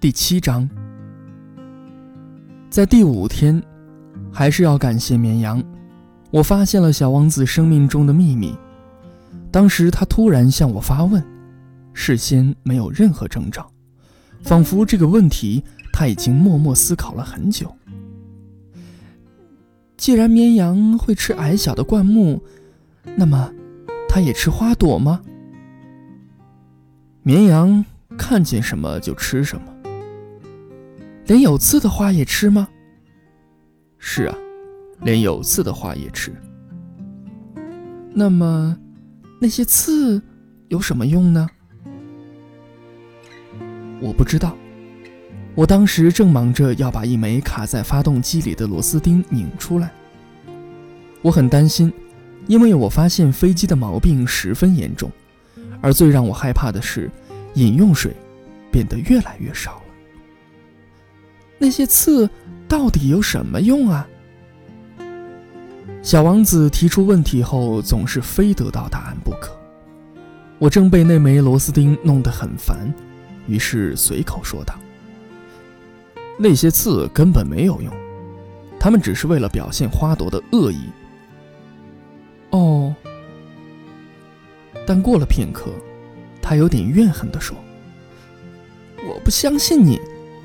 第七章，在第五天，还是要感谢绵羊，我发现了小王子生命中的秘密。当时他突然向我发问，事先没有任何征兆，仿佛这个问题他已经默默思考了很久。既然绵羊会吃矮小的灌木，那么它也吃花朵吗？绵羊看见什么就吃什么，连有刺的花也吃吗？是啊，连有刺的花也吃。那么，那些刺有什么用呢？我不知道。我当时正忙着要把一枚卡在发动机里的螺丝钉拧出来。我很担心，因为我发现飞机的毛病十分严重，而最让我害怕的是，饮用水变得越来越少。那些刺到底有什么用啊？小王子提出问题后，总是非得到答案不可。我正被那枚螺丝钉弄得很烦，于是随口说道。那些刺根本没有用，它们只是为了表现花朵的恶意。哦，但过了片刻，他有点怨恨地说：“我不相信你，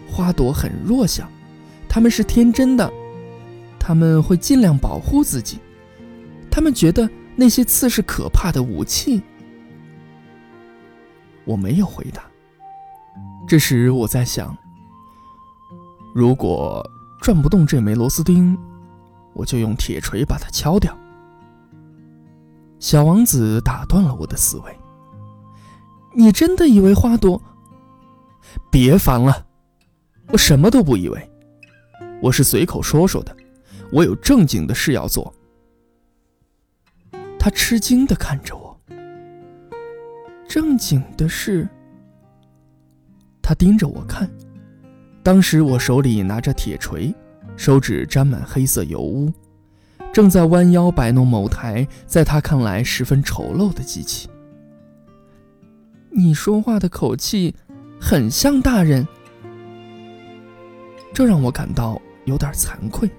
花朵很弱小，他们是天真的，他们会尽量保护自己，他们觉得那些刺是可怕的武器。”我没有回答。这时我在想。如果转不动这枚螺丝钉，我就用铁锤把它敲掉。小王子打断了我的思维。你真的以为花朵？别烦了，我什么都不以为，我是随口说说的，我有正经的事要做。他吃惊的看着我。正经的事？他盯着我看。当时我手里拿着铁锤，手指沾满黑色油污，正在弯腰摆弄某台在他看来十分丑陋的机器。你说话的口气很像大人，这让我感到有点惭愧。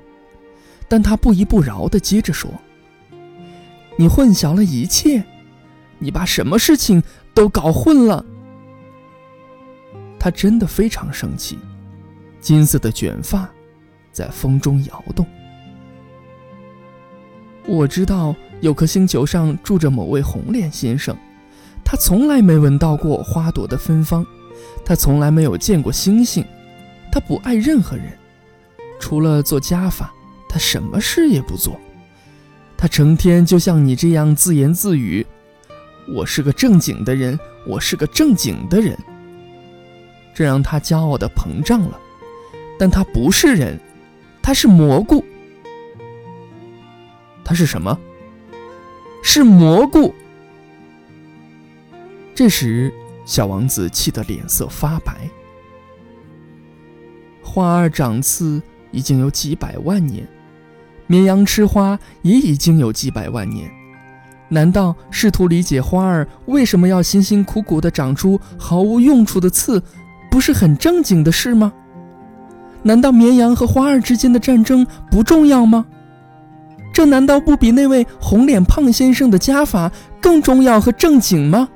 但他不依不饶地接着说：“你混淆了一切，你把什么事情都搞混了。”他真的非常生气。金色的卷发在风中摇动。我知道有颗星球上住着某位红脸先生，他从来没闻到过花朵的芬芳，他从来没有见过星星，他不爱任何人，除了做加法，他什么事也不做。他成天就像你这样自言自语：“我是个正经的人，我是个正经的人。”这让他骄傲的膨胀了。但他不是人，他是蘑菇。他是什么？是蘑菇。这时，小王子气得脸色发白。花儿长刺已经有几百万年，绵羊吃花也已经有几百万年。难道试图理解花儿为什么要辛辛苦苦地长出毫无用处的刺，不是很正经的事吗？难道绵羊和花儿之间的战争不重要吗？这难道不比那位红脸胖先生的加法更重要和正经吗？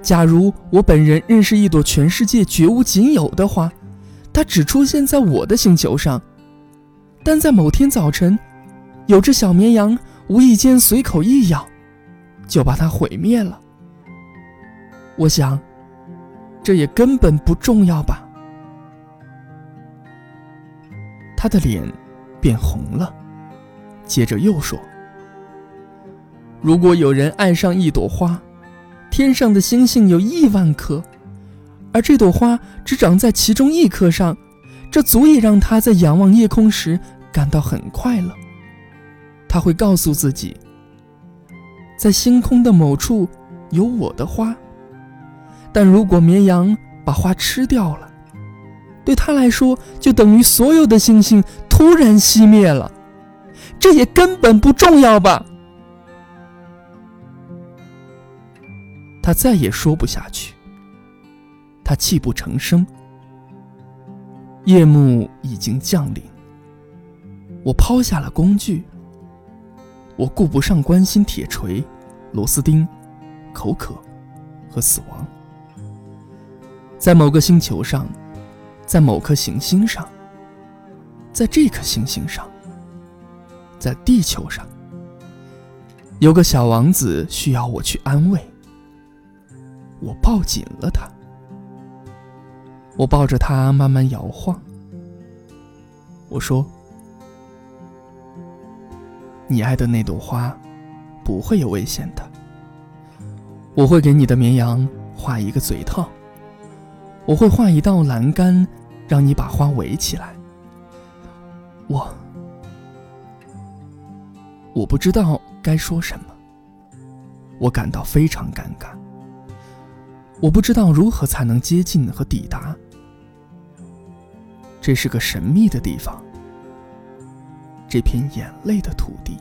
假如我本人认识一朵全世界绝无仅有的花，它只出现在我的星球上，但在某天早晨，有只小绵羊无意间随口一咬，就把它毁灭了。我想，这也根本不重要吧。他的脸变红了，接着又说：“如果有人爱上一朵花，天上的星星有亿万颗，而这朵花只长在其中一颗上，这足以让他在仰望夜空时感到很快乐。他会告诉自己，在星空的某处有我的花。但如果绵羊把花吃掉了，”对他来说，就等于所有的星星突然熄灭了，这也根本不重要吧？他再也说不下去，他泣不成声，夜幕已经降临。我抛下了工具，我顾不上关心铁锤、螺丝钉、口渴和死亡。在某个星球上，在某颗行星上，在这颗行星上，在地球上，有个小王子需要我去安慰。我抱紧了他，我抱着他慢慢摇晃。我说。你爱的那朵花，不会有危险的。我会给你的绵羊画一个嘴套。我会画一道栏杆，让你把花围起来。我，我不知道该说什么。我感到非常尴尬。我不知道如何才能接近和抵达。这是个神秘的地方。这片眼泪的土地。